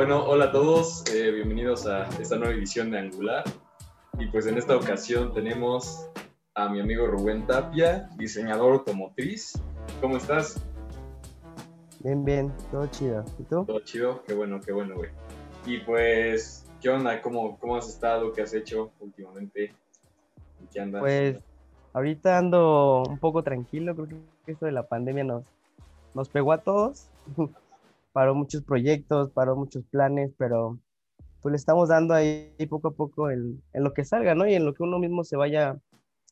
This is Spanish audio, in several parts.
Bueno, hola a todos, eh, bienvenidos a esta nueva edición de Angular. Y pues en esta ocasión tenemos a mi amigo Rubén Tapia, diseñador automotriz. ¿Cómo estás? Bien, bien, todo chido. ¿Y tú? Todo chido, qué bueno, qué bueno, güey. Y pues, ¿qué onda? ¿Cómo, cómo has estado? ¿Qué has hecho últimamente? ¿En qué andas? Pues ahorita ando un poco tranquilo, creo que esto de la pandemia nos, nos pegó a todos. paró muchos proyectos, paró muchos planes, pero pues le estamos dando ahí poco a poco en, en lo que salga, ¿no? Y en lo que uno mismo se vaya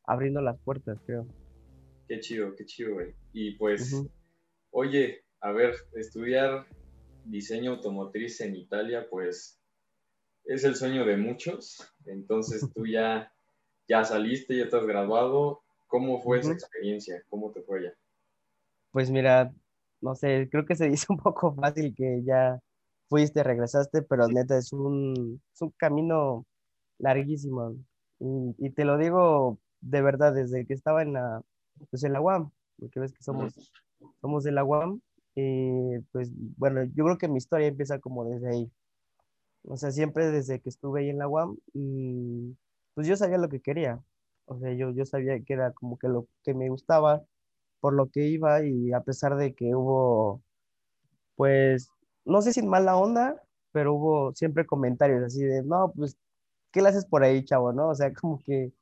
abriendo las puertas, creo. Qué chido, qué chido, güey. Y pues, oye, a ver, estudiar diseño automotriz en Italia, pues es el sueño de muchos. Entonces tú ya, ya saliste, ya estás graduado. ¿Cómo fue esa experiencia? ¿Cómo te fue ya? Pues mira, no sé, creo que se dice un poco fácil que ya fuiste, regresaste, pero neta es un, es un camino larguísimo. Y, y, te lo digo de verdad, desde que estaba en la, pues en la UAM, porque ves que somos, somos de la UAM, y pues bueno, yo creo que mi historia empieza como desde ahí. O sea, siempre desde que estuve ahí en la UAM, y pues yo sabía lo que quería. O sea, yo, yo sabía que era como que lo que me gustaba, por lo que iba, y a pesar de que hubo, pues, no sé si mala onda, pero hubo siempre comentarios así de, no, pues, ¿qué le haces por ahí, chavo? ¿No? O sea, como que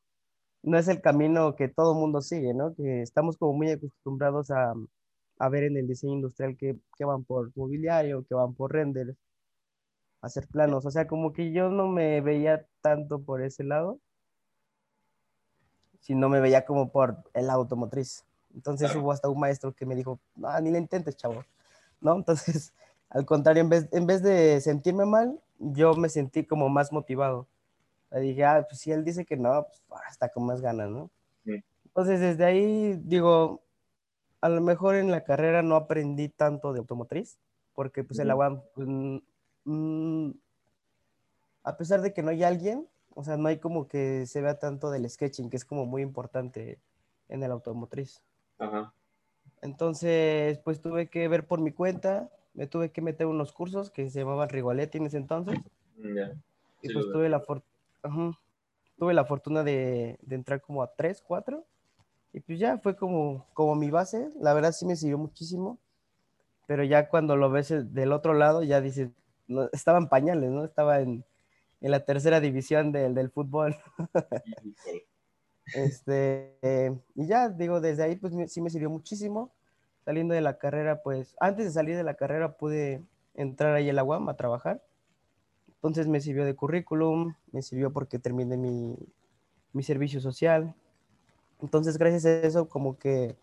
no es el camino que todo mundo sigue, ¿no? Que estamos como muy acostumbrados a, a ver en el diseño industrial que, que, van por mobiliario, que van por render, hacer planos. O sea, como que yo no me veía tanto por ese lado, sino me veía como por el automotriz. Entonces hubo hasta un maestro que me dijo, no, ni le intentes, chavo. ¿No? Entonces, al contrario, en vez, en vez de sentirme mal, yo me sentí como más motivado le dije, ah, pues si él dice que no, pues hasta con más ganas, ¿no? Entonces, desde ahí, digo, a lo mejor en la carrera no aprendí tanto de automotriz, porque pues el agua, pues, mm, a pesar de que no hay alguien, o sea, no hay como que se vea tanto del sketching, que es como muy importante en el automotriz. Ajá. Entonces, pues tuve que ver por mi cuenta, me tuve que meter unos cursos que se llamaban Rigoletti en ese entonces. Y pues tuve la fortuna tuve la fortuna de, de, entrar como a 3, 4. Y pues ya fue como, como mi base. La verdad sí me sirvió muchísimo. Pero ya cuando lo ves del otro lado, ya dices, no, estaba en pañales, ¿no? Estaba en, en la tercera división del, del fútbol. Este, eh, y ya, digo, desde ahí pues sí me sirvió muchísimo. Saliendo de la carrera, pues antes de salir de la carrera pude entrar ahí en la UAM a trabajar entonces me sirvió de currículum, me sirvió porque terminé mi, mi servicio social. Entonces, gracias a eso, como que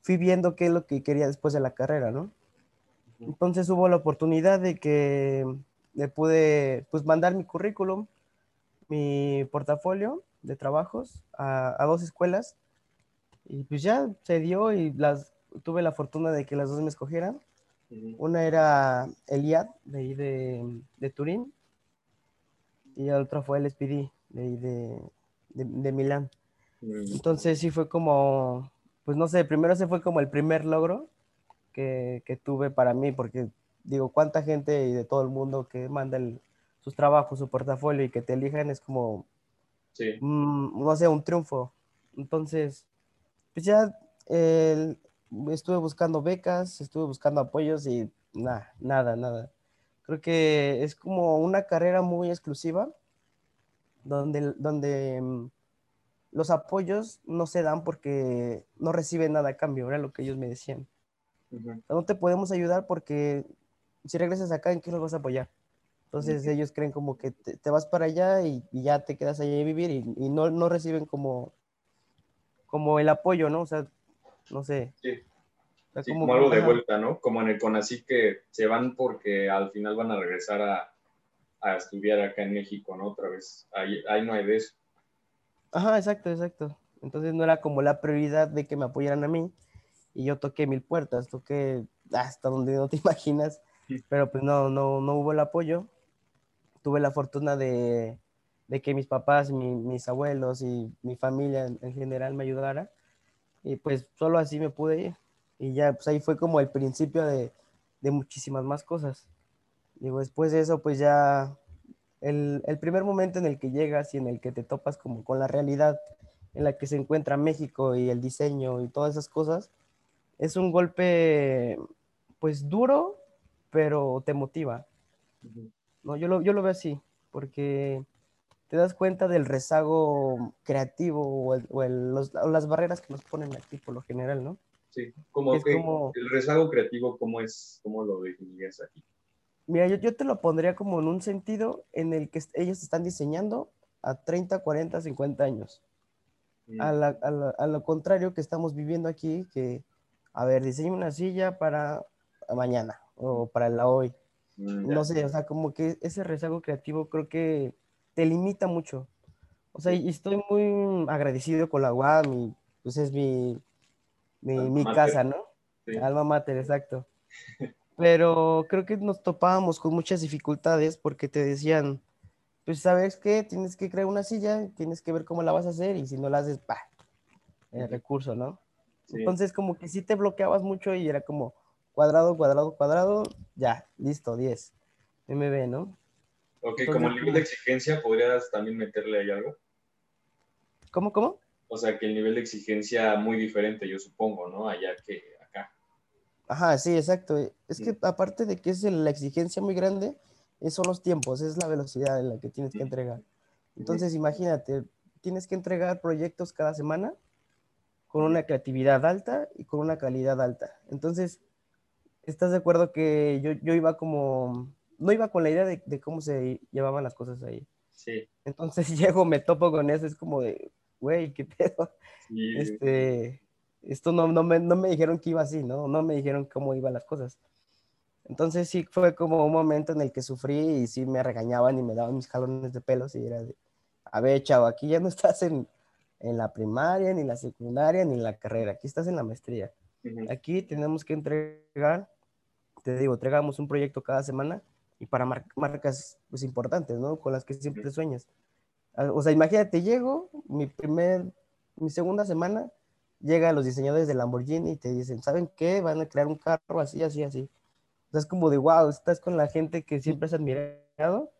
fui viendo qué es lo que quería después de la carrera, ¿no? Entonces hubo la oportunidad de que le pude pues mandar mi currículum, mi portafolio de trabajos a, a, dos escuelas y pues ya se dio y las tuve la fortuna de que las dos me escogieran. Una era Eliad de de, de Turín y el otro fue el SPD de, de, de, Milán. Entonces sí fue como, pues no sé, primero se fue como el primer logro que, que tuve para mí, porque digo, cuánta gente y de todo el mundo que manda sus trabajos, su portafolio y que te elijan es como, sí. no sé, un triunfo. Entonces, pues ya estuve buscando becas, estuve buscando apoyos y nada, nada, nada. Creo que es como una carrera muy exclusiva, donde, donde mm, los apoyos no se dan porque no reciben nada a cambio, era lo que ellos me decían. No te podemos ayudar porque si regresas acá, ¿en qué nos vas a apoyar? Entonces ellos creen como que te, vas para allá y, ya te quedas allá a vivir y, no, no, reciben como, como el apoyo, ¿no? O sea, no sé. Sí como, algo de vuelta, ¿no? Como en el CONACYT que se van porque al final van a regresar a, a estudiar acá en México, ¿no? Otra vez. Ahí, ahí, no hay de eso. Ajá, exacto, exacto. Entonces no era como la prioridad de que me apoyaran a mí y yo toqué mil puertas, toqué hasta donde no te imaginas, pero pues no, no, no hubo el apoyo. Tuve la fortuna de, de que mis papás, mi, mis abuelos y mi familia en, en general me ayudara y pues solo así me pude ir. Y ya, pues ahí fue como el principio de, de muchísimas más cosas. Digo, después de eso, pues ya el, el, primer momento en el que llegas y en el que te topas como con la realidad en la que se encuentra México y el diseño y todas esas cosas, es un golpe pues duro, pero te motiva. No, yo lo, yo lo veo así, porque te das cuenta del rezago creativo o, las barreras que nos ponen aquí por lo general, ¿no? Sí, como que el rezago creativo, ¿cómo es, cómo lo definirías aquí? Mira, yo, yo, te lo pondría como en un sentido en el que ellos están diseñando a 30, 40, 50 años. Mm. A, la, a, lo contrario que estamos viviendo aquí, que, a ver, diseño una silla para mañana o para la hoy. Mm, no sé, o sea, como que ese rezago creativo creo que te limita mucho. O sea, y estoy muy agradecido con la UAM y pues es mi, mi, mi casa, ¿no? Alma mater, exacto. Pero creo que nos topábamos con muchas dificultades porque te decían, pues sabes qué, tienes que crear una silla, tienes que ver cómo la vas a hacer y si no la haces, pa, el recurso, ¿no? Entonces como que sí te bloqueabas mucho y era como cuadrado, cuadrado, cuadrado, ya, listo, 10. MB, ¿no? Ok, como el nivel de exigencia, ¿podrías también meterle ahí algo? ¿Cómo, cómo? O sea, que el nivel de exigencia muy diferente, yo supongo, ¿no? Allá que acá. Ajá, sí, exacto. Es que aparte de que es la exigencia muy grande, son los tiempos, es la velocidad en la que tienes que entregar. Entonces, imagínate, tienes que entregar proyectos cada semana con una creatividad alta y con una calidad alta. Entonces, ¿estás de acuerdo que yo, yo iba como no iba con la idea de, cómo se llevaban las cosas ahí. Sí. Entonces llego, me topo con eso, es como de, güey, qué pedo. Este, esto no, no, me, no me dijeron que iba así, ¿no? No me dijeron cómo iban las cosas. Entonces sí fue como un momento en el que sufrí y sí me regañaban y me daban mis jalones de pelos y era de, a ver, chavo, aquí ya no estás en, en la primaria, ni la secundaria, ni la carrera, aquí estás en la maestría. Aquí tenemos que entregar, te digo, entregamos un proyecto cada semana y para marcas pues, importantes, ¿no? Con las que siempre sueñas. Ah, o sea, imagínate, llego, mi primer, mi segunda semana, llega los diseñadores de Lamborghini y te dicen, ¿saben qué? Van a crear un carro así, así, así. O sea, es como de, wow, estás con la gente que siempre has admirado,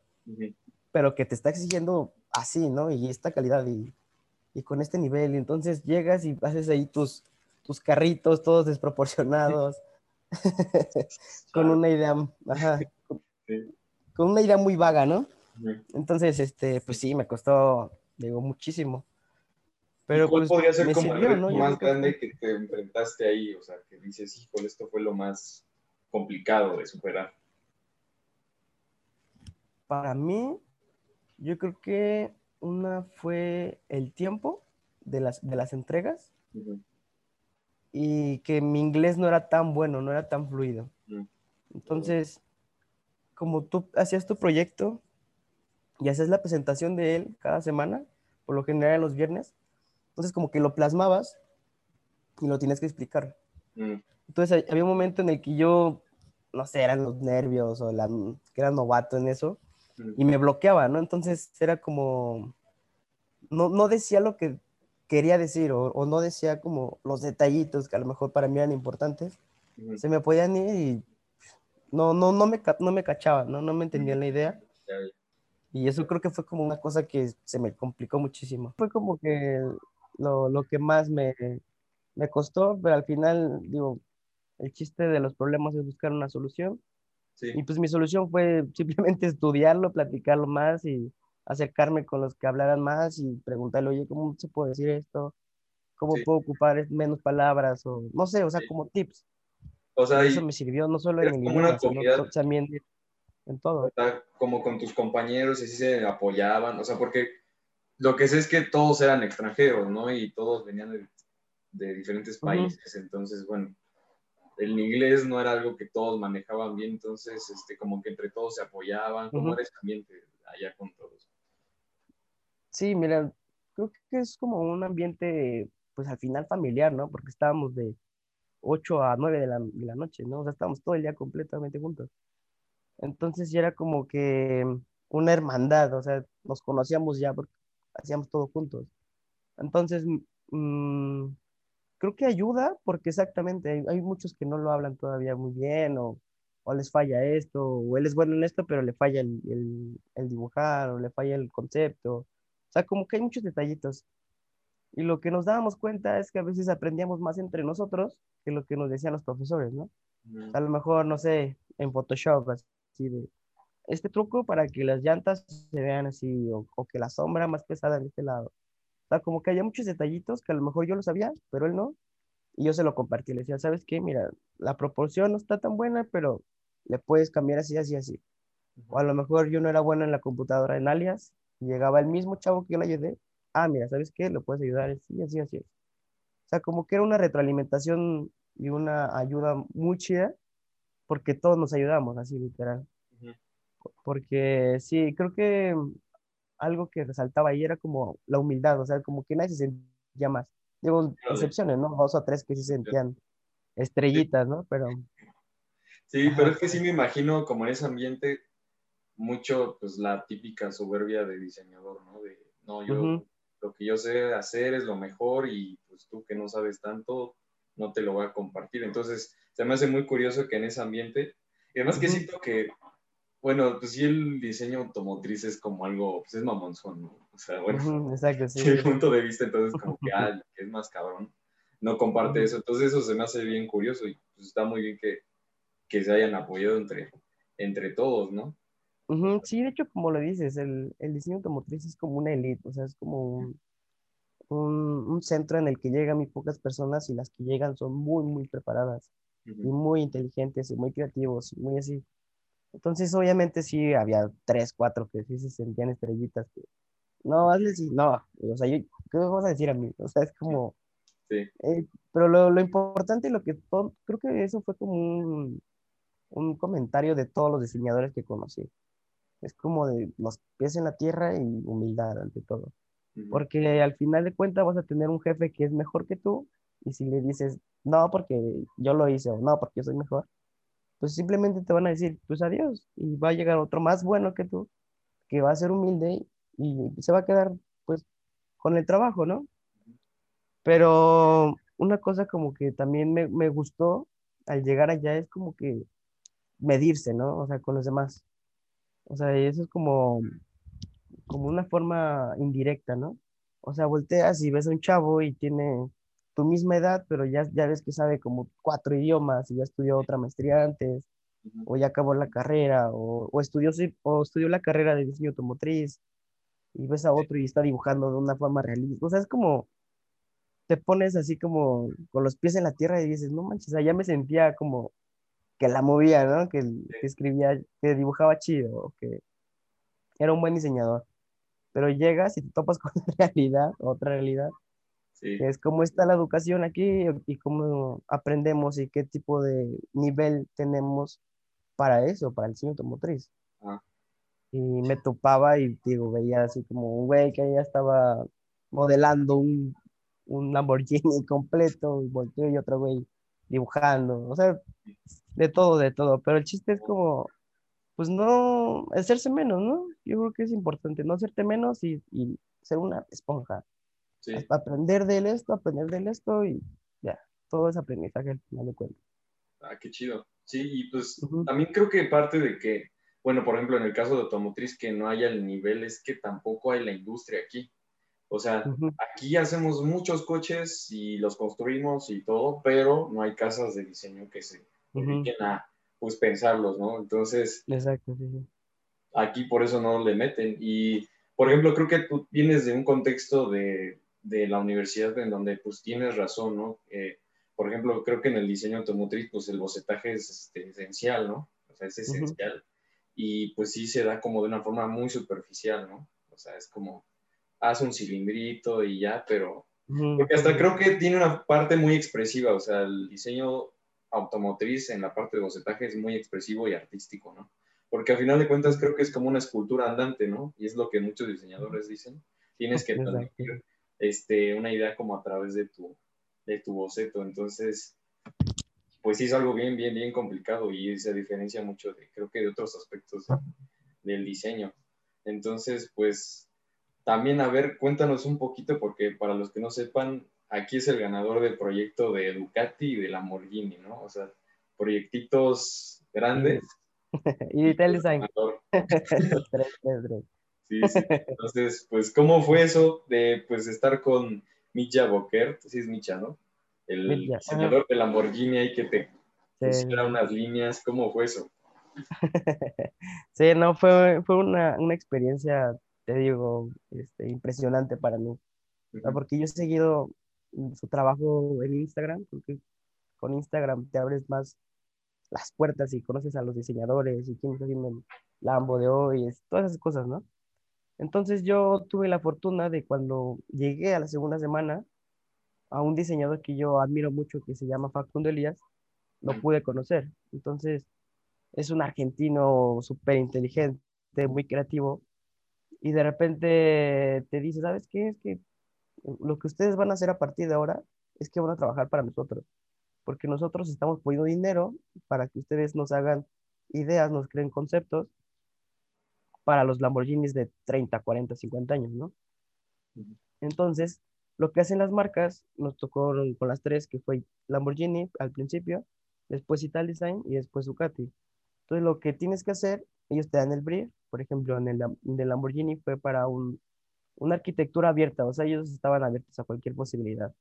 pero que te está exigiendo así, ¿no? Y esta calidad y, y, con este nivel. Y entonces llegas y haces ahí tus, tus carritos todos desproporcionados, con una idea, ajá, con una idea muy vaga, ¿no? Entonces, este, pues sí, me costó, digo, muchísimo. Pero ¿Cuál pues, podría ser como el ¿no? más grande que te enfrentaste ahí? O sea, que dices, híjole, esto fue lo más complicado de superar. Para mí, yo creo que una fue el tiempo de las, de las entregas y que mi inglés no era tan bueno, no era tan fluido. Entonces, como tú hacías tu proyecto y hacías la presentación de él cada semana, por lo general los viernes, entonces como que lo plasmabas y lo tienes que explicar. Mm. Entonces había un momento en el que yo, no sé, eran los nervios o la, que era novato en eso, mm. y me bloqueaba, ¿no? Entonces era como, no, no decía lo que quería decir o, o, no decía como los detallitos que a lo mejor para mí eran importantes, mm. se me podían ir y no, no, no, me, no me cachaba, ¿no? no me entendían la idea. Y eso creo que fue como una cosa que se me complicó muchísimo. Fue como que lo, lo que más me, me costó, pero al final, digo, el chiste de los problemas es buscar una solución. Sí. Y pues mi solución fue simplemente estudiarlo, platicarlo más y acercarme con los que hablaran más y preguntarle, oye, ¿cómo se puede decir esto? ¿Cómo puedo ocupar menos palabras? O no sé, o sea, como tips. O sea, eso me sirvió no solo en el idioma, sino también en todo. como con tus compañeros y así se apoyaban, o sea, porque lo que sé es que todos eran extranjeros, ¿no? Y todos venían de, de diferentes países, entonces, bueno, el inglés no era algo que todos manejaban bien, entonces, este, como que entre todos se apoyaban, ¿cómo era ese ambiente allá con todos? Sí, mira, creo que es como un ambiente, pues al final familiar, ¿no? Porque estábamos de 8 a 9 de la, de la noche, ¿no? O sea, estábamos todo el día completamente juntos. Entonces ya era como que una hermandad, o sea, nos conocíamos ya porque hacíamos todo juntos. Entonces, mmm, creo que ayuda porque exactamente hay, hay, muchos que no lo hablan todavía muy bien o o les falla esto, o él es bueno en esto, pero le falla el, el, dibujar, o le falla el concepto. O sea, como que hay muchos detallitos. Y lo que nos dábamos cuenta es que a veces aprendíamos más entre nosotros que lo que nos decían los profesores, ¿no? a lo mejor, no sé, en Photoshop, así de, este truco para que las llantas se vean así, o, o que la sombra más pesada en este lado. O sea, como que había muchos detallitos que a lo mejor yo lo sabía, pero él no. Y yo se lo compartí. Le decía, ¿sabes qué? Mira, la proporción no está tan buena, pero le puedes cambiar así, así, así. O a lo mejor yo no era bueno en la computadora en alias, llegaba el mismo chavo que yo le ayudé. Ah, mira, ¿sabes qué? Lo puedes ayudar así, así, así. O sea, como que era una retroalimentación y una ayuda muy chida, porque todos nos ayudamos, así literal. Porque sí, creo que algo que resaltaba ahí era como la humildad, o sea, como que nadie se sentía más. Digo, excepciones, ¿no? Dos o tres que sí se sentían estrellitas, ¿no? Pero... Sí, pero es que sí me imagino como en ese ambiente mucho, pues la típica soberbia de diseñador, ¿no? De, no, yo, lo que yo sé hacer es lo mejor y pues tú que no sabes tanto, no te lo voy a compartir. Entonces, se me hace muy curioso que en ese ambiente, y además que siento que, bueno, pues sí el diseño automotriz es como algo, pues es mamonzón, ¿no? O sea, bueno, exacto, sí. el punto de vista entonces como que, ah, que es más cabrón, no comparte eso. Entonces eso se me hace bien curioso y pues está muy bien que, que se hayan apoyado entre, entre todos, ¿no? Sí, de hecho, como lo dices, el, el diseño automotriz es como una elite, o sea, es como un, un, centro en el que llegan muy pocas personas y las que llegan son muy, muy preparadas y muy inteligentes y muy creativos y muy así. Entonces, obviamente sí había tres, cuatro que sí se sentían estrellitas. Que, no, hazle sí, no. O sea, yo, ¿qué me vas a decir a mí? O sea, es como... Sí. Eh, pero lo, lo, importante y lo que todo, creo que eso fue como un, un comentario de todos los diseñadores que conocí. Es como de los pies en la tierra y humildad ante todo. Porque al final de cuentas vas a tener un jefe que es mejor que tú y si le dices, no, porque yo lo hice o no, porque yo soy mejor, pues simplemente te van a decir, pues adiós y va a llegar otro más bueno que tú, que va a ser humilde y se va a quedar pues con el trabajo, ¿no? Pero una cosa como que también me, me gustó al llegar allá es como que medirse, ¿no? O sea, con los demás. O sea, eso es como como una forma indirecta, ¿no? O sea, volteas y ves a un chavo y tiene tu misma edad, pero ya, ya ves que sabe como cuatro idiomas y ya estudió otra maestría antes, o ya acabó la carrera, o, o, estudió, o estudió la carrera de diseño automotriz, y ves a otro y está dibujando de una forma realista. O sea, es como, te pones así como con los pies en la tierra y dices, no manches, o sea, ya me sentía como que la movía, ¿no? Que, que escribía, que dibujaba chido, que era un buen diseñador pero llegas y te topas con la realidad, otra realidad, sí. que es cómo está la educación aquí y cómo aprendemos y qué tipo de nivel tenemos para eso, para el diseño automotriz. Ah. Y me topaba y digo, veía así como un güey que ya estaba modelando un, un Lamborghini completo y volteo y otro güey dibujando, o sea, de todo, de todo, pero el chiste es como pues no, hacerse menos, ¿no? Yo creo que es importante no hacerte menos y, ser una esponja. Sí. Aprender de esto, aprender de esto y ya, todo es aprendizaje al final de cuentas. Ah, qué chido. Sí, y pues también creo que parte de que, bueno, por ejemplo, en el caso de automotriz, que no haya el nivel, es que tampoco hay la industria aquí. O sea, aquí hacemos muchos coches y los construimos y todo, pero no hay casas de diseño que se dediquen a pues pensarlos, ¿no? Entonces, Exacto, aquí por eso no le meten. Y, por ejemplo, creo que tú vienes de un contexto de, de la universidad en donde pues tienes razón, ¿no? Eh, por ejemplo, creo que en el diseño automotriz, pues el bocetaje es este, esencial, ¿no? O sea, es esencial. Y pues sí se da como de una forma muy superficial, ¿no? O sea, es como, haz un cilindrito y ya, pero... Porque hasta creo que tiene una parte muy expresiva, o sea, el diseño automotriz en la parte de bocetaje es muy expresivo y artístico, ¿no? Porque al final de cuentas creo que es como una escultura andante, ¿no? Y es lo que muchos diseñadores dicen. Tienes que transmitir este, una idea como a través de tu, de tu boceto. Entonces, pues sí es algo bien, bien, bien complicado y se diferencia mucho de, creo que de otros aspectos del diseño. Entonces, pues también, a ver, cuéntanos un poquito, porque para los que no sepan, aquí es el ganador del proyecto de Ducati y de Lamborghini, ¿no? O sea, proyectitos grandes. y Detail Design. Sí, sí. Entonces, pues, ¿cómo fue eso de pues estar con Micha Boker? Sí, es Micha, ¿no? El diseñador de Lamborghini ahí que te pusiera unas líneas. ¿Cómo fue eso? sí, no, fue, fue una, una experiencia, te digo, este, impresionante para mí. Porque yo he seguido su trabajo en Instagram, porque con Instagram te abres más las puertas y conoces a los diseñadores y quién está haciendo el Lambo de hoy, todas esas cosas, ¿no? Entonces yo tuve la fortuna de cuando llegué a la segunda semana a un diseñador que yo admiro mucho que se llama Facundo Elías, lo pude conocer. Entonces es un argentino súper inteligente, muy creativo, y de repente te dice, ¿sabes qué? Es que lo que ustedes van a hacer a partir de ahora es que van a trabajar para nosotros, porque nosotros estamos poniendo dinero para que ustedes nos hagan ideas, nos creen conceptos para los Lamborghinis de 30, 40, 50 años, ¿no? Entonces, lo que hacen las marcas, nos tocó con las tres, que fue Lamborghini al principio, después Ital Design y después Ducati. Entonces, lo que tienes que hacer, ellos te dan el brief, por ejemplo, en el de Lamborghini fue para un, una arquitectura abierta, o sea, ellos estaban abiertos a cualquier posibilidad.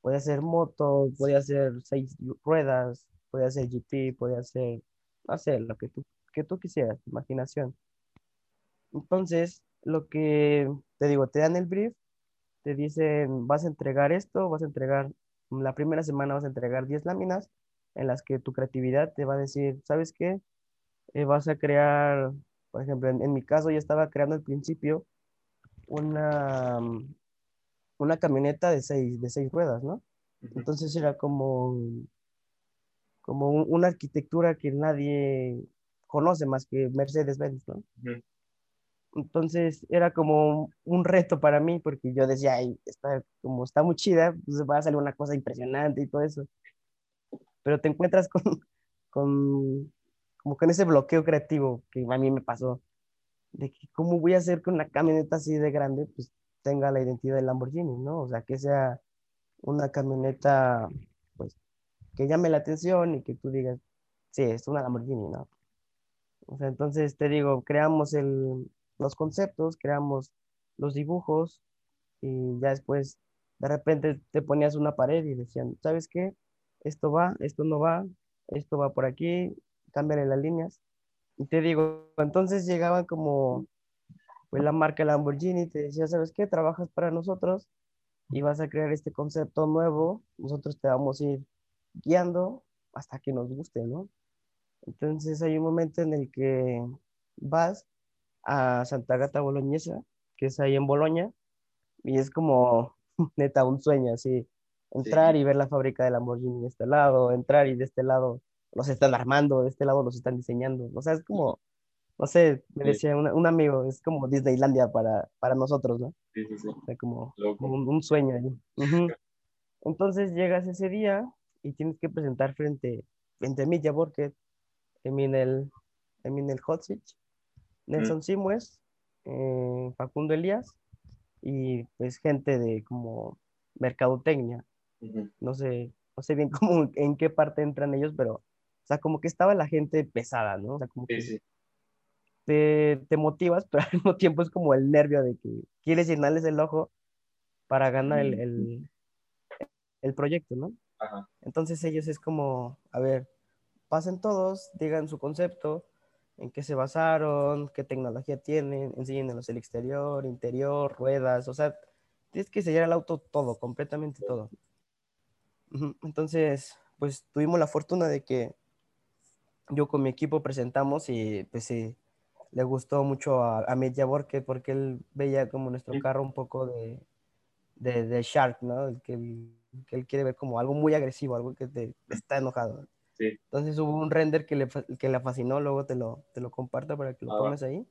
Podía ser moto, podía ser seis ruedas, podía ser GT, podía ser, no lo que tú, que tú quisieras, imaginación. Entonces, lo que te digo, te dan el brief, te dicen, vas a entregar esto, vas a entregar, la primera semana vas a entregar 10 láminas en las que tu creatividad te va a decir, ¿sabes qué? Eh, vas a crear, por ejemplo, en, mi caso yo estaba creando al principio una, una camioneta de seis, de seis ruedas, ¿no? Entonces era como, como una arquitectura que nadie conoce más que Mercedes-Benz, ¿no? Entonces era como un reto para mí porque yo decía, Ay, está, como está muy chida, pues va a salir una cosa impresionante y todo eso. Pero te encuentras con, con, como con ese bloqueo creativo que a mí me pasó, de que cómo voy a hacer que una camioneta así de grande, pues tenga la identidad de Lamborghini, ¿no? O sea, que sea una camioneta, pues, que llame la atención y que tú digas, sí, es una Lamborghini, ¿no? O sea, entonces te digo, creamos el, los conceptos, creamos los dibujos y ya después de repente te ponías una pared y decían, ¿sabes qué? Esto va, esto no va, esto va por aquí, cámbiale las líneas. Y te digo, entonces llegaban como pues la marca Lamborghini y te decía, ¿sabes qué? Trabajas para nosotros y vas a crear este concepto nuevo, nosotros te vamos a ir guiando hasta que nos guste, ¿no? Entonces hay un momento en el que vas a Santa Gata Boloñesa, que es ahí en Boloña, y es como neta un sueño, así, entrar y ver la fábrica de Lamborghini de este lado, entrar y de este lado los están armando, de este lado los están diseñando, o sea, es como, no sé, me decía un, amigo, es como Disneylandia para, para nosotros, ¿no? Sí, sí, sí. O sea, como, un, sueño ahí. Entonces llegas ese día y tienes que presentar frente, frente a mí, ya porque en el, en el Hot Nelson Simues, eh, Facundo Elías y pues gente de como mercadotecnia. No sé, no sé bien cómo, en qué parte entran ellos, pero, o sea, como que estaba la gente pesada, ¿no? O sea, como que Te, te, motivas, pero al mismo tiempo es como el nervio de que quieres llenarles el ojo para ganar el, el, el proyecto, ¿no? Entonces ellos es como, a ver, pasen todos, digan su concepto, en qué se basaron, qué tecnología tienen, enséñenos el exterior, interior, ruedas, o sea, tienes que sellar el auto todo, completamente todo. Entonces, pues tuvimos la fortuna de que yo con mi equipo presentamos y pues sí, le gustó mucho a, a Media porque porque él veía como nuestro carro un poco de, de, de Shark, ¿no? Que, que él quiere ver como algo muy agresivo, algo que te, está enojado. Entonces hubo un render que le, que le fascinó, luego te lo, te lo comparto para que lo ah, pongas ahí.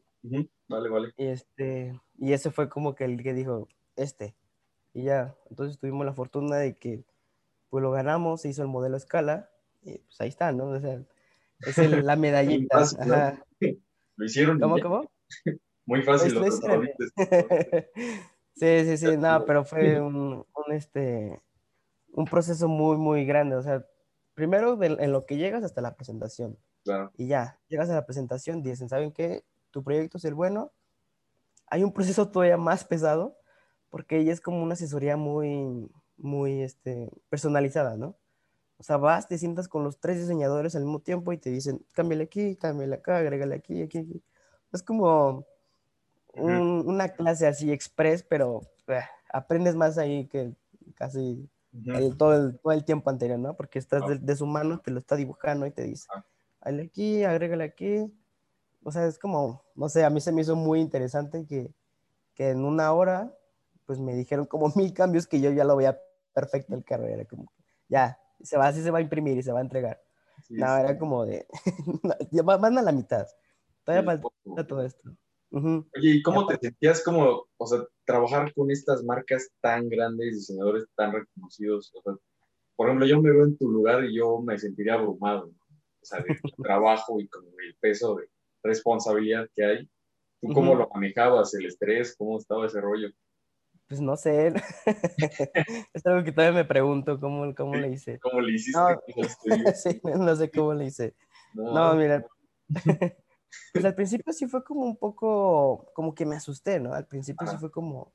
Vale, vale. Y, este, y ese fue como que el que dijo, este. Y ya, entonces tuvimos la fortuna de que pues lo ganamos, se hizo el modelo a escala, y pues ahí está, ¿no? O sea, es la medallita. Lo hicieron. ¿Cómo, cómo? Muy fácil. sí, sí, sí, no, pero fue un, un, este, un proceso muy, muy grande, o sea, primero en lo que llegas hasta la presentación. Y ya, llegas a la presentación, dicen, ¿saben qué? Tu proyecto es el bueno. Hay un proceso todavía más pesado, porque ella es como una asesoría muy, muy este, personalizada, ¿no? O sea, vas, te sientas con los tres diseñadores al mismo tiempo y te dicen, cámbiale aquí, cámbiale acá, agrégale aquí, aquí, aquí. Es como una clase así express, pero eh, aprendes más ahí que casi todo, el, todo, el, tiempo anterior, ¿no? Porque estás ah. de, su mano, te lo está dibujando y te dice, ah. hazle aquí, agrégale aquí. O sea, es como, no sé, a mí se me hizo muy interesante que, que en una hora, pues me dijeron como mil cambios que yo ya lo veía perfecto el carro. Era como, ya, se va, así se va a imprimir y se va a entregar. no, era como de, ya van a la mitad. Todavía falta todo esto. Oye, ¿y cómo te sentías como, o sea, trabajar con estas marcas tan grandes, diseñadores tan reconocidos? O sea, por ejemplo, yo me veo en tu lugar y yo me sentiría abrumado, ¿no? O sea, de trabajo y como el peso de responsabilidad que hay. ¿Tú cómo lo manejabas, el estrés? ¿Cómo estaba ese rollo? Pues no sé, es algo que todavía me pregunto, ¿cómo, cómo le hice? ¿Cómo le hiciste? No, sí, no sé cómo le hice. No, mira, pues al principio sí fue como un poco, como que me asusté, ¿no? Al principio sí fue como,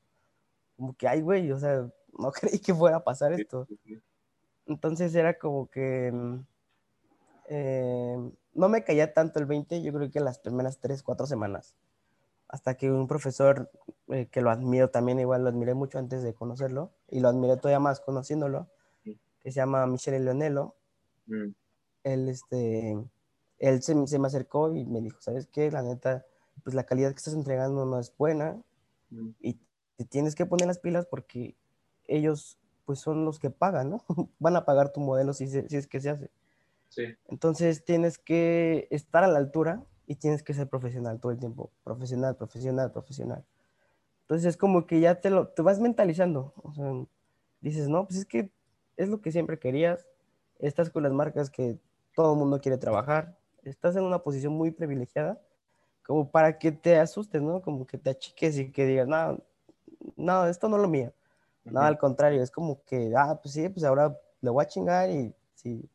como que, ay, güey, o sea, no creí que fuera a pasar esto. Entonces era como que mm, eh, no me caía tanto el 20, yo creo que las primeras 3, 4 semanas hasta que un profesor eh, que lo admiro también, igual lo admiré mucho antes de conocerlo, y lo admiré todavía más conociéndolo, que se llama Michele Leonello. Mm. Él, este, él se, se, me acercó y me dijo, ¿sabes qué? La neta, pues la calidad que estás entregando no es buena mm. y te tienes que poner las pilas porque ellos pues son los que pagan, ¿no? Van a pagar tu modelo si, si es que se hace. Sí. Entonces tienes que estar a la altura y tienes que ser profesional todo el tiempo, profesional, profesional, profesional. Entonces es como que ya te lo te vas mentalizando, o sea, dices, no, pues es que es lo que siempre querías, estás con las marcas que todo el mundo quiere trabajar, estás en una posición muy privilegiada, como para que te asustes, ¿no? Como que te achiques y que digas, no, no, esto no es lo mío. No, al contrario, es como que, ah, pues sí, pues ahora le voy a chingar y si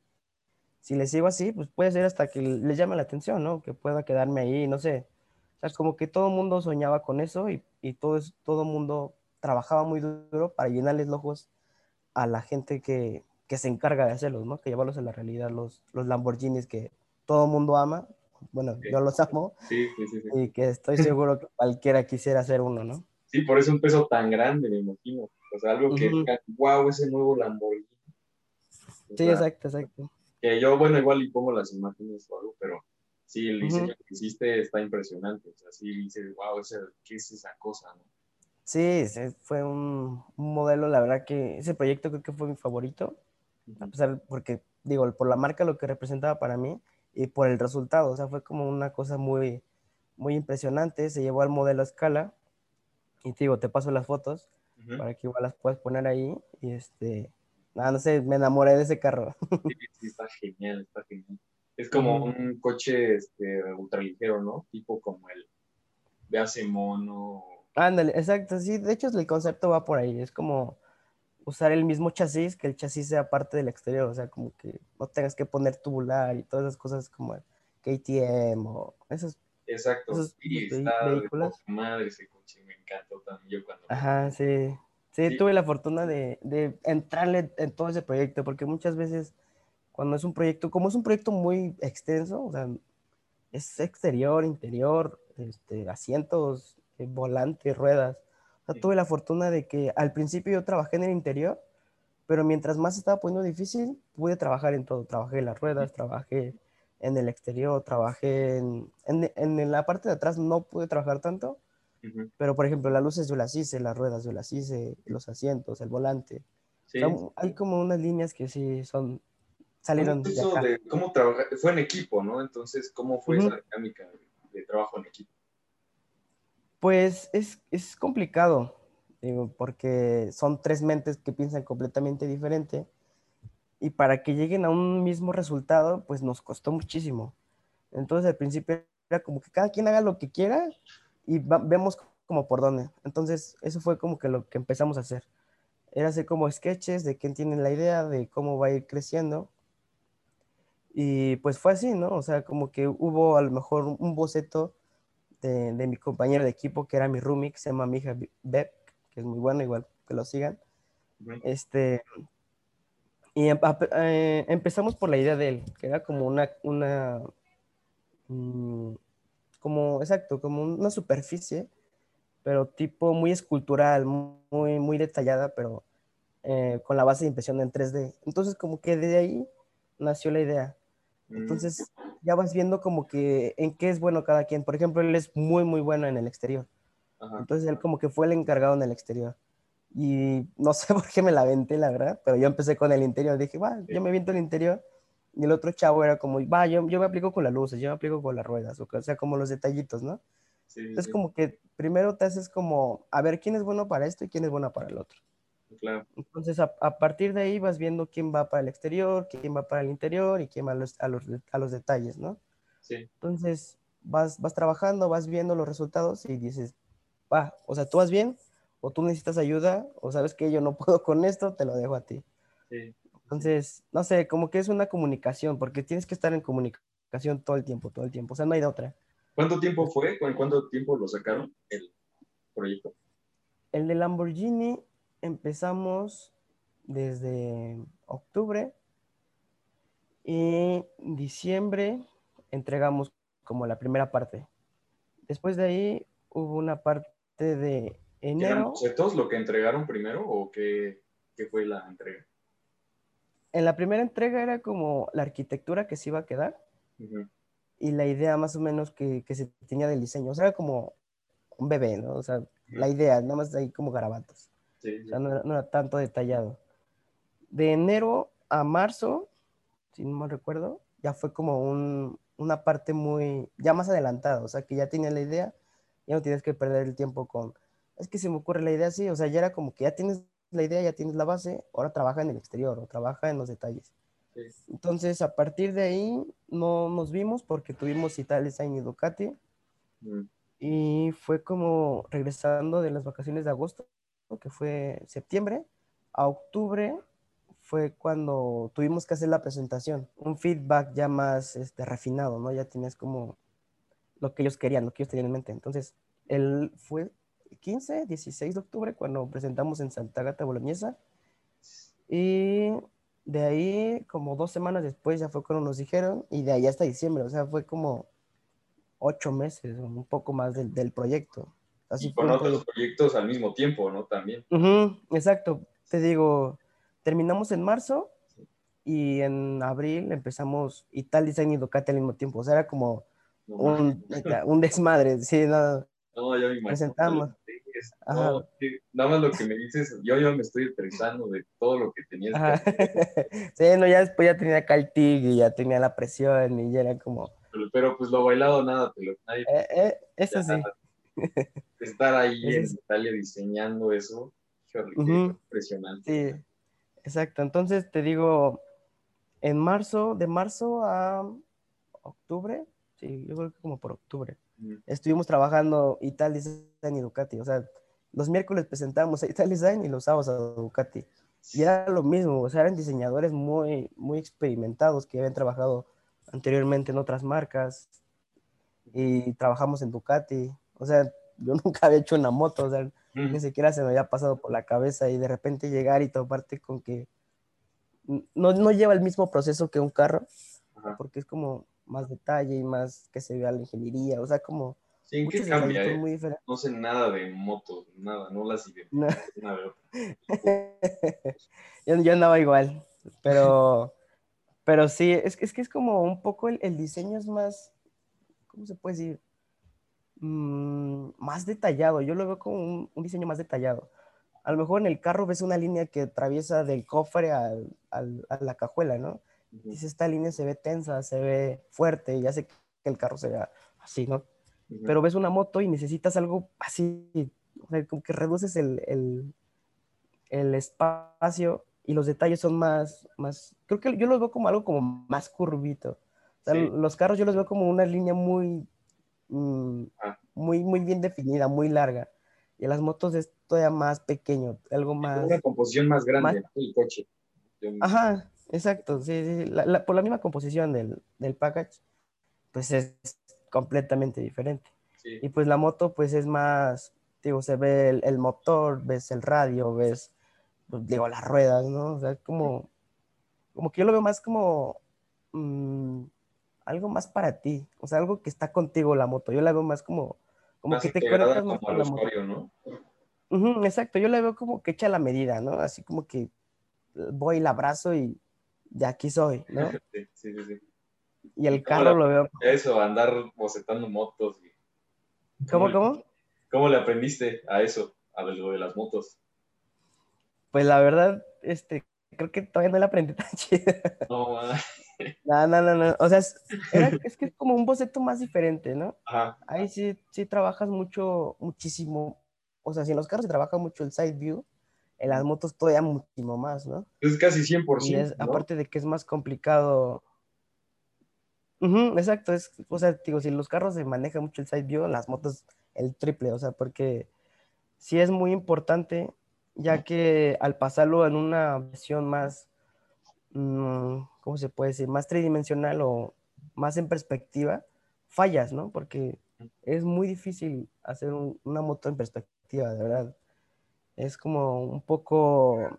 si le sigo así, pues puede ser hasta que les llame la atención, ¿no? Que pueda quedarme ahí, no sé. O sea, es como que todo el mundo soñaba con eso y, y todo, es, todo el mundo trabajaba muy duro para llenarles los ojos a la gente que, que se encarga de hacerlos, ¿no? Que llevarlos a la realidad, los, los Lamborghinis que todo el mundo ama. Bueno, yo los amo. Sí, sí, sí, Y que estoy seguro que cualquiera quisiera hacer uno, ¿no? Sí, por eso un peso tan grande, me imagino. O sea, algo que, wow, ese nuevo Lamborghini. sí, exacto, exacto yo, bueno, igual y pongo las imágenes o algo, pero sí, el diseño que hiciste está impresionante. O sea, sí dices, wow, ¿qué es esa cosa? ¿no? Sí, fue un, modelo, la verdad que ese proyecto creo que fue mi favorito, a pesar, porque digo, por la marca lo que representaba para mí y por el resultado, o sea, fue como una cosa muy, muy impresionante, se llevó al modelo a escala y te digo, te paso las fotos para que igual las puedas poner ahí y este, Ah, no sé, me enamoré de ese carro. Sí, sí, está genial, está genial. Es como un coche este, ultraligero, ¿no? Tipo como el de mono. Ándale, exacto, sí, de hecho el concepto va por ahí, es como usar el mismo chasis, que el chasis sea parte del exterior, o sea, como que no tengas que poner tubular y todas esas cosas como el KTM o esos. Exacto, sí, está vehículos. madre ese coche, me encantó también yo cuando... Ajá, sí. Sí, tuve la fortuna de, de, entrarle en todo ese proyecto, porque muchas veces cuando es un proyecto, como es un proyecto muy extenso, o sea, es exterior, interior, este, asientos, eh, volante, ruedas. O sea, tuve la fortuna de que al principio yo trabajé en el interior, pero mientras más estaba poniendo difícil, pude trabajar en todo. Trabajé en las ruedas, trabajé en el exterior, trabajé en, en, en la parte de atrás, no pude trabajar tanto, pero, por ejemplo, las luces yo las hice, las ruedas yo las hice, los asientos, el volante. hay como unas líneas que sí son, salieron de acá. ¿Cómo trabajar? Fue en equipo, ¿no? Entonces, ¿cómo fue esa dinámica de, trabajo en equipo? Pues es, es complicado, digo, porque son tres mentes que piensan completamente diferente y para que lleguen a un mismo resultado, pues nos costó muchísimo. Entonces al principio era como que cada quien haga lo que quiera y vemos como por dónde. Entonces, eso fue como que lo que empezamos a hacer. Era hacer como sketches de quién tiene la idea, de cómo va a ir creciendo. Y pues fue así, ¿no? O sea, como que hubo a lo mejor un boceto de, de mi compañero de equipo, que era mi roomie, que se llama mi hija Beb, que es muy bueno, igual que lo sigan. Este, y em, eh, empezamos por la idea de él, que era como una, una mm, como, exacto, como una superficie, pero tipo muy escultural, muy, muy detallada, pero eh, con la base de impresión en 3D. Entonces, como que de ahí nació la idea. Mm. Entonces, ya vas viendo como que en qué es bueno cada quien. Por ejemplo, él es muy, muy bueno en el exterior. Entonces, él como que fue el encargado en el exterior. Y no sé por qué me la venté, la verdad, pero yo empecé con el interior. Dije, va, yo me viento el interior. Y el otro chavo era como, va, yo, yo me aplico con las luces, yo me aplico con las ruedas, o sea, como los detallitos, ¿no? Sí, Entonces, como que primero te haces como, a ver quién es bueno para esto y quién es bueno para el otro. Entonces, a, partir de ahí vas viendo quién va para el exterior, quién va para el interior y quién va a los, a los, a los detalles, ¿no? Sí. Entonces, vas, vas trabajando, vas viendo los resultados y dices, va, o sea, tú vas bien, o tú necesitas ayuda, o sabes que yo no puedo con esto, te lo dejo a ti. Sí. Entonces, no sé, como que es una comunicación, porque tienes que estar en comunicación todo el tiempo, todo el tiempo, o sea, no hay de otra. ¿Cuánto tiempo fue? ¿Con cuánto tiempo lo sacaron el proyecto? El de Lamborghini empezamos desde octubre y diciembre entregamos como la primera parte. Después de ahí hubo una parte de enero. ¿Eran bocetos lo que entregaron primero o qué, fue la entrega? En la primera entrega era como la arquitectura que se iba a quedar y la idea más o menos que, se tenía del diseño. O sea, era como un bebé, ¿no? O sea, la idea, nada más ahí como garabatos. O sea, no era, tanto detallado. De enero a marzo, si no me recuerdo, ya fue como un, una parte muy, ya más adelantada, o sea, que ya tenía la idea, ya no tienes que perder el tiempo con, es que se me ocurre la idea así, o sea, ya era como que ya tienes la idea, ya tienes la base, ahora trabaja en el exterior o trabaja en los detalles. Entonces, a partir de ahí, no nos vimos porque tuvimos Italia Design y Ducati. Mm. Y fue como regresando de las vacaciones de agosto, que fue septiembre, a octubre fue cuando tuvimos que hacer la presentación, un feedback ya más este, refinado, ¿no? Ya tienes como lo que ellos querían, lo que ellos tenían en mente. Entonces, él fue 15, 16 de octubre cuando presentamos en Santa Gata Boloñesa y de ahí como dos semanas después ya fue cuando nos dijeron y de ahí hasta diciembre, o sea, fue como ocho meses, un poco más del, del proyecto. Así y con otros proyectos al mismo tiempo, ¿no? También. exacto. Te digo, terminamos en marzo y en abril empezamos Italia Design y Ducati al mismo tiempo. O sea, era como un, un, desmadre. Sí, no, no yo me imagino. Presentamos. nada más lo que me dices, yo ya me estoy estresando de todo lo que tenías sí, no, ya después ya tenía caltig y ya tenía la presión y ya era como... Pero, pues lo bailado nada, te lo, nadie... Eh, eh, eso sí. Estar ahí en Italia diseñando eso, impresionante. Sí, exacto. Entonces te digo, en marzo, de marzo a octubre, sí, yo creo que como por octubre, estuvimos trabajando Italia Design y Ducati. O sea, los miércoles presentábamos a Italia Design y los sábados a Ducati. Y era lo mismo, o sea, eran diseñadores muy, muy experimentados que habían trabajado anteriormente en otras marcas y trabajamos en Ducati. O sea, yo nunca había hecho una moto, o sea, ni siquiera se me había pasado por la cabeza y de repente llegar y toparte con que no, no lleva el mismo proceso que un carro, porque es como más detalle y más que se vea la ingeniería, o sea, como... Sí, ¿en qué cambia? Eh? No sé nada de motos, nada, no las identifico. yo, yo andaba igual, pero, pero sí, es, es que es como un poco el, el diseño es más, ¿cómo se puede decir? Mm, más detallado. Yo lo veo como un, diseño más detallado. A lo mejor en el carro ves una línea que atraviesa del cofre al, a la cajuela, ¿no? Dice, esta línea se ve tensa, se ve fuerte, y hace que el carro sea así, ¿no? Pero ves una moto y necesitas algo así, o sea, como que reduces el, el, el espacio y los detalles son más, más, creo que yo los veo como algo como más curvito. Los carros yo los veo como una línea muy Mm, ah. muy, muy bien definida, muy larga. Y en las motos es todavía más pequeño, algo más... Una composición más grande, el coche. Ajá, exacto, sí, sí, por la misma composición del, del, package, pues es completamente diferente. Y pues la moto pues es más, digo, se ve el, motor, ves el radio, ves, pues, digo, las ruedas, ¿no? O sea, como, como que yo lo veo más como mm, algo más para ti, o sea, algo que está contigo la moto. Yo la veo más como, como que te conectas más con la moto. ¿no? exacto, yo la veo como que echa la medida, ¿no? Así como que voy, la abrazo y de aquí soy, ¿no? Sí, sí, sí. Y el carro lo veo. Eso, andar bocetando motos. ¿Cómo, cómo? ¿Cómo le aprendiste a eso, a lo de las motos? Pues la verdad, este, creo que todavía no le aprendí tan chido. No, no, no, no, no. O sea, es, es, que es como un boceto más diferente, ¿no? Ajá. Ahí sí, sí trabajas mucho, muchísimo. O sea, si en los carros se trabaja mucho el side view, en las motos todavía muchísimo más, ¿no? Es casi 100%. Y Aparte de que es más complicado. exacto, es, o sea, digo, si los carros se maneja mucho el side view, en las motos el triple, o sea, porque sí es muy importante, ya que al pasarlo en una versión más, mm, ¿cómo se puede decir? Más tridimensional o más en perspectiva, fallas, ¿no? Porque es muy difícil hacer una moto en perspectiva, de verdad. Es como un poco,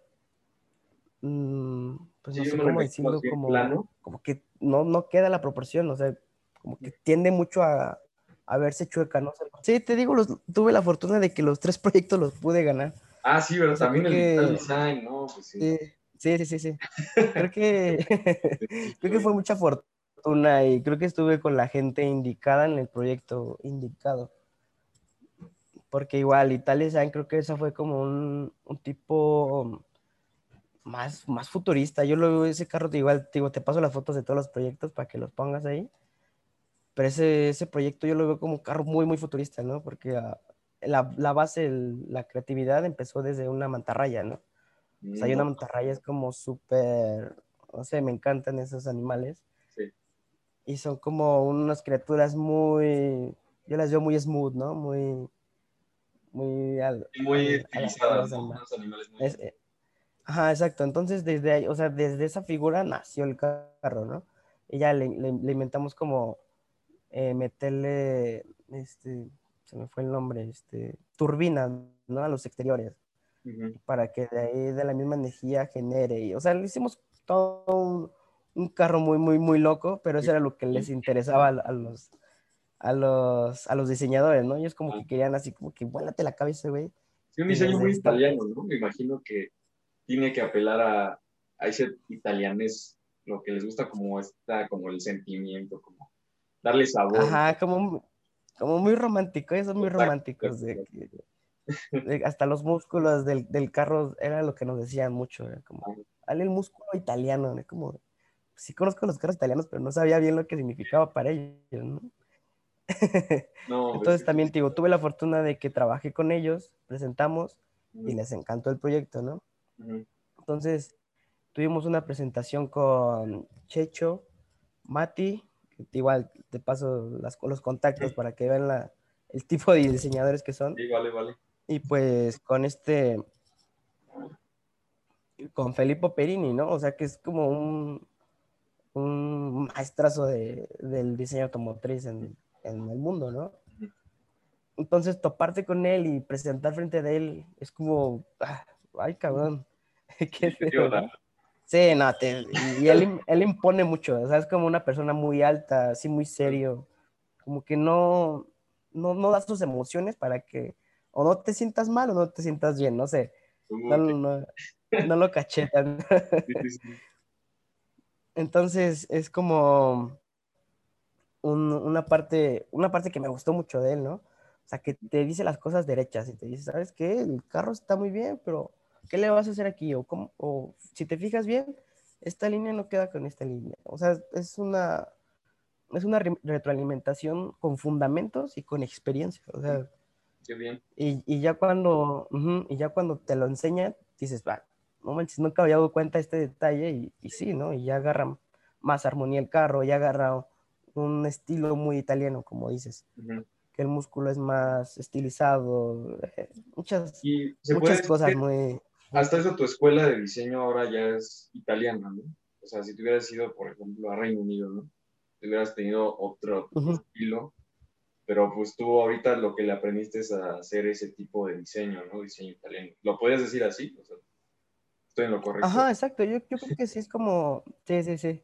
mm, pues no sé cómo decirlo, como, como que no, no queda la proporción, o sea, como que tiende mucho a, a verse chueca, ¿no? Sí, te digo, los, tuve la fortuna de que los tres proyectos los pude ganar. Ah, sí, pero también el design, ¿no? Pues sí. sí. Sí, sí, Creo que, creo que fue mucha fortuna y creo que estuve con la gente indicada en el proyecto indicado. Porque igual, Italia creo que eso fue como un, un tipo más, más futurista. Yo lo veo ese carro, igual, digo, te paso las fotos de todos los proyectos para que los pongas ahí. Pero ese, ese proyecto yo lo veo como un carro muy, muy futurista, ¿no? Porque ah, la, la, base, la creatividad empezó desde una mantarraya, ¿no? O sea, hay una mm. mantarraya es como súper, no sé, me encantan esos animales. Sí. Y son como unas criaturas muy, yo las veo muy smooth, ¿no? Muy, muy... muy utilizadas, ¿no? animales muy... Ajá, exacto. Entonces, desde ahí, o sea, desde esa figura nació el carro, ¿no? Y ya le, le inventamos como eh, meterle, este, se me fue el nombre, este, turbinas, ¿no? A los exteriores, para que de ahí de la misma energía genere, y, o sea, le hicimos todo un, carro muy, muy, muy loco, pero eso era lo que les interesaba a, los, a los, a los diseñadores, ¿no? Ellos como que querían así, como que vuélate la cabeza, güey. Sí, un diseño muy italiano, ¿no? Me imagino que tiene que apelar a, a ese italianés, lo que les gusta como está, como el sentimiento, como darle sabor. Ajá, como, como muy romántico, esos muy románticos. De, hasta los músculos del, del, carro era lo que nos decían mucho, como, dale el músculo italiano, como, sí conozco los carros italianos, pero no sabía bien lo que significaba para ellos, ¿no? no Entonces también, digo, tuve la fortuna de que trabajé con ellos, presentamos y les encantó el proyecto, ¿no? Entonces, tuvimos una presentación con Checho, Mati, igual te paso las, los contactos para que vean la, el tipo de diseñadores que son. Sí, vale, vale. Y pues con este, con Felipe Perini, ¿no? O sea que es como un, un maestrazo de, del diseño automotriz en, en, el mundo, ¿no? Entonces toparte con él y presentar frente de él es como, ah, ay cabrón, qué feo, Sí, no, y él, él, impone mucho, o sea, es como una persona muy alta, así muy serio, como que no, no, no das tus emociones para que o no te sientas mal o no te sientas bien, no sé, no, no, no lo cachetan. Entonces es como un, una, parte, una parte que me gustó mucho de él, ¿no? O sea, que te dice las cosas derechas y te dice, ¿sabes qué? El carro está muy bien, pero ¿qué le vas a hacer aquí? O, cómo, o si te fijas bien, esta línea no queda con esta línea. O sea, es una, es una retroalimentación con fundamentos y con experiencia. O sea, Qué bien. Y, y ya cuando, y ya cuando te lo enseña, dices, va, no manches, nunca había dado cuenta de este detalle y, y sí, ¿no? Y ya agarra más armonía el carro, ya agarra un estilo muy italiano, como dices. Que el músculo es más estilizado, eh, muchas, muchas cosas muy hasta eso tu escuela de diseño ahora ya es italiana, ¿no? O sea, si tú hubieras ido, por ejemplo, a Reino Unido, ¿no? Te hubieras tenido otro estilo, pero pues tú ahorita lo que le aprendiste es a hacer ese tipo de diseño, ¿no? Diseño italiano. ¿Lo podías decir así? O sea, estoy en lo correcto. Ajá, exacto. Yo, yo creo que sí es como, sí, sí, sí.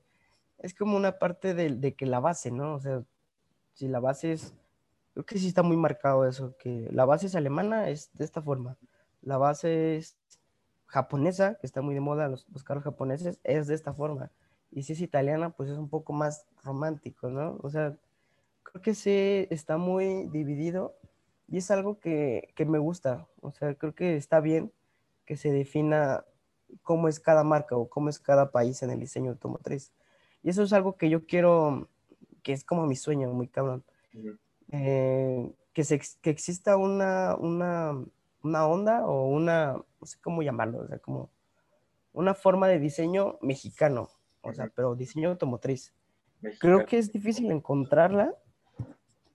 Es como una parte de, de que la base, ¿no? O sea, si la base es, creo que sí está muy marcado eso, que la base es alemana, es de esta forma. La base es japonesa, que está muy de moda, los, los carros japoneses, es de esta forma. Y si es italiana, pues es un poco más romántico, ¿no? O sea, creo que sí está muy dividido y es algo que, que, me gusta. O sea, creo que está bien que se defina cómo es cada marca o cómo es cada país en el diseño automotriz. Y eso es algo que yo quiero, que es como mi sueño, muy cabrón. eh, que, se, que exista una, una, una onda o una, no sé cómo llamarlo, o sea, como una forma de diseño mexicano, o sea, pero diseño automotriz. Mexicano. Creo que es difícil encontrarla,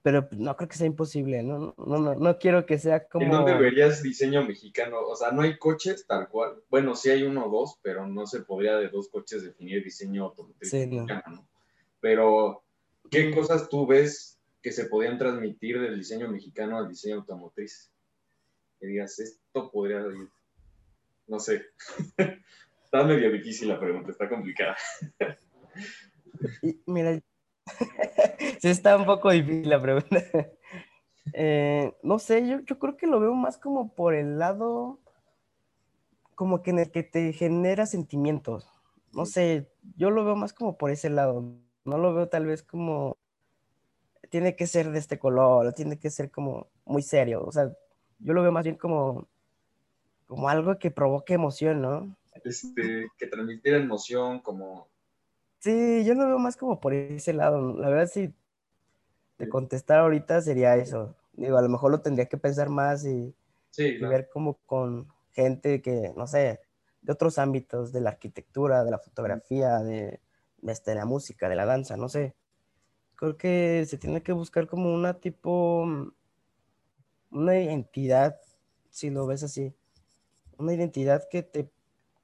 pero no creo que sea imposible, no, no, no, no quiero que sea como... ¿En dónde verías diseño mexicano? O sea, no hay coches tal cual. Bueno, sí hay uno o dos, pero no se podría de dos coches definir diseño automotriz sí, mexicano, no. ¿no? Pero, ¿qué mm. cosas tú ves que se podían transmitir del diseño mexicano al diseño automotriz? Que digas, esto podría no sé. está medio difícil la pregunta, está complicada. y, mira, sí está un poco difícil la pregunta. Eh, no sé, yo, yo creo que lo veo más como por el lado, como que en el que te genera sentimientos. No sé, yo lo veo más como por ese lado. No lo veo tal vez como, tiene que ser de este color, tiene que ser como muy serio. O sea, yo lo veo más bien como como algo que provoque emoción, ¿no? Este, que transmitiera emoción, como... Sí, yo lo veo más como por ese lado. La verdad, si te contestar ahorita sería eso. Digo, a lo mejor lo tendría que pensar más y, sí, y claro. ver como con gente que, no sé, de otros ámbitos, de la arquitectura, de la fotografía, de, de este, la música, de la danza, no sé. Creo que se tiene que buscar como una tipo, una identidad, si lo ves así una identidad que te,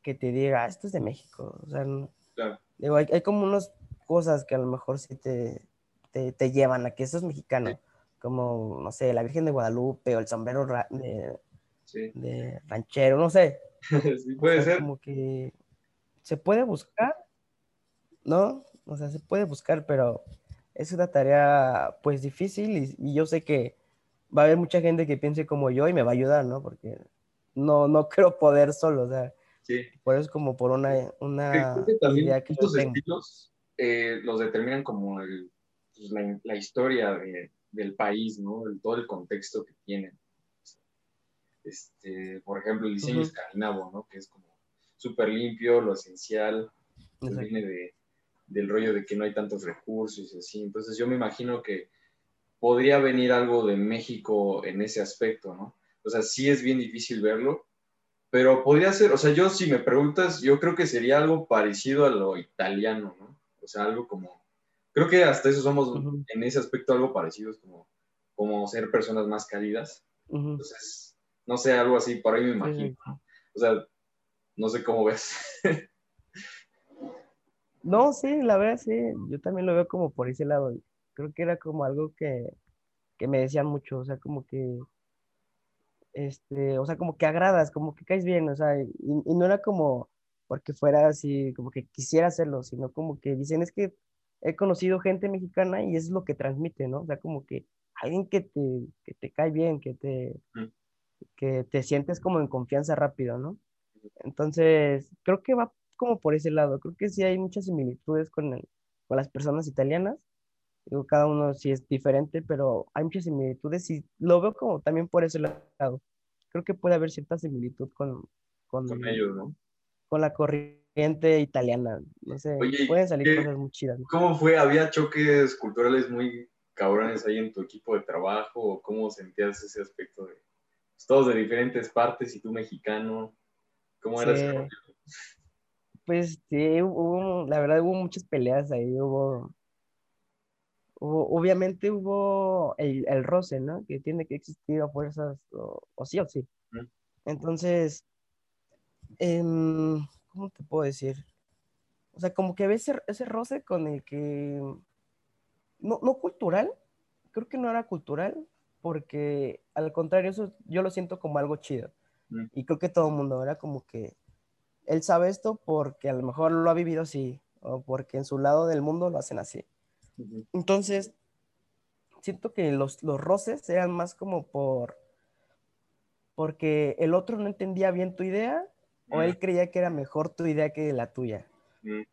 que te diga, ah, esto es de México. O sea, claro. Digo, hay, hay, como unas cosas que a lo mejor sí te, te, te llevan a que eso es mexicano. Como, no sé, la Virgen de Guadalupe o el sombrero ra de, sí. de, ranchero, no sé. sí, puede o sea, ser. Como que se puede buscar, ¿no? O sea, se puede buscar, pero es una tarea pues difícil y, y yo sé que va a haber mucha gente que piense como yo y me va a ayudar, ¿no? Porque no, no creo poder solo, o sea, sí. por eso es como por una, una Creo que también idea que estos estilos eh, los determinan como el, pues, la, la, historia de, del país, ¿no? El, todo el contexto que tienen. Este, por ejemplo, el diseño uh -huh. escandinavo, ¿no? Que es como súper limpio, lo esencial, pues viene de, del rollo de que no hay tantos recursos y así. Entonces yo me imagino que podría venir algo de México en ese aspecto, ¿no? O sea, sí es bien difícil verlo, pero podría ser, o sea, yo si me preguntas, yo creo que sería algo parecido a lo italiano, ¿no? O sea, algo como, creo que hasta eso somos uh -huh. en ese aspecto algo parecidos, como, como ser personas más cálidas. Uh -huh. Entonces, no sé, algo así, por ahí me imagino. Uh -huh. O sea, no sé cómo ves. no, sí, la verdad sí, yo también lo veo como por ese lado. Creo que era como algo que, que me decían mucho, o sea, como que este, o sea, como que agradas, como que caes bien, o sea, y, y, no era como porque fuera así, como que quisiera hacerlo, sino como que dicen, es que he conocido gente mexicana y es lo que transmite, ¿no? O sea, como que alguien que te, que te cae bien, que te, mm. que te sientes como en confianza rápido, ¿no? Entonces, creo que va como por ese lado, creo que sí hay muchas similitudes con, el, con las personas italianas, Digo, cada uno sí es diferente, pero hay muchas similitudes y lo veo como también por ese lado. Creo que puede haber cierta similitud con, con, con ellos, ¿no? Con la corriente italiana. No sé, Oye, pueden salir ¿qué, cosas muy chidas. ¿Cómo fue? ¿Había choques culturales muy cabrones ahí en tu equipo de trabajo? ¿O ¿Cómo sentías ese aspecto de pues, todos de diferentes partes y tú mexicano? ¿Cómo era sí. Pues sí, hubo, la verdad hubo muchas peleas ahí, hubo obviamente hubo el, el, roce, ¿no? Que tiene que existir a fuerzas, o, o sí o sí. Entonces, eh, ¿cómo te puedo decir? o sea, como que ves ese, ese roce con el que, no, no cultural, creo que no era cultural, porque al contrario, eso yo lo siento como algo chido. Mm. Y creo que todo el mundo era como que él sabe esto porque a lo mejor lo ha vivido así, o porque en su lado del mundo lo hacen así. Entonces, siento que los, los roces eran más como por porque el otro no entendía bien tu idea o él creía que era mejor tu idea que la tuya.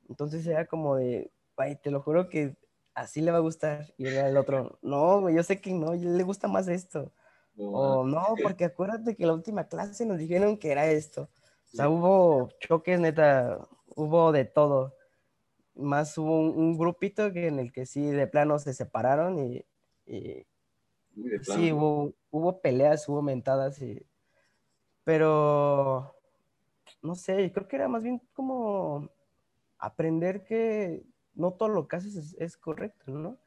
Entonces era como de, ay, te lo juro que así le va a gustar. Y era el otro, no, yo sé que no, le gusta más esto. O no, porque acuérdate que la última clase nos dijeron que era esto. O sea, hubo choques, neta, hubo de todo. Más hubo un, grupito que en el que sí, de plano se separaron y, sí, hubo, hubo peleas, hubo mentadas y pero, no sé, creo que era más bien como aprender que no todo lo que haces es, correcto, ¿no?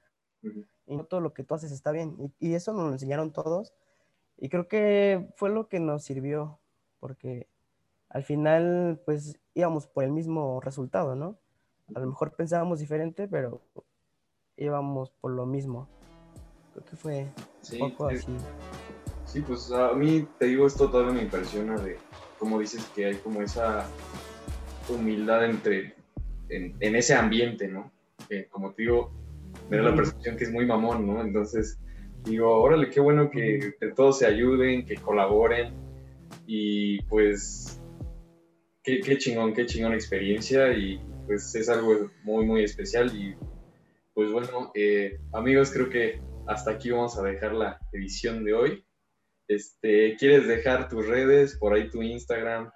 Y no todo lo que tú haces está bien. Y, eso nos lo enseñaron todos. Y creo que fue lo que nos sirvió, porque al final, pues íbamos por el mismo resultado, ¿no? A lo mejor pensábamos diferente, pero íbamos por lo mismo. Creo que fue un poco así. Sí, pues a mí te digo, esto todavía me impresiona de cómo dices que hay como esa humildad entre, en, ese ambiente, ¿no? Que como te digo, me da la percepción que es muy mamón, ¿no? Entonces digo, órale, qué bueno que, todos se ayuden, que colaboren y pues qué, qué chingón, qué chingón experiencia y pues es algo muy, muy especial y pues bueno, eh, amigos, creo que hasta aquí vamos a dejar la edición de hoy. Este, ¿Quieres dejar tus redes, por ahí tu Instagram,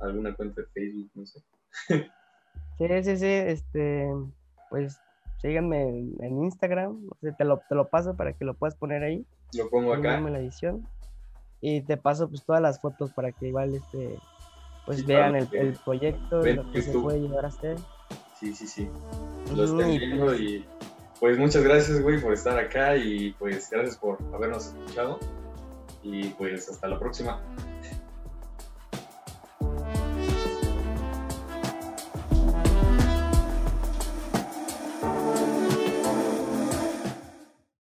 alguna cuenta de Facebook, no sé? sí, sí, sí, este, pues síganme en, Instagram, te, lo, te lo paso para que lo puedas poner ahí. Lo pongo acá. La edición. Y te paso pues todas las fotos para que igual este pues vean el, proyecto y lo que se puede llevar a hacer. Sí, sí, sí. Lo estén viendo pues y pues muchas gracias, güey, por estar acá y pues gracias por habernos escuchado y pues hasta la próxima.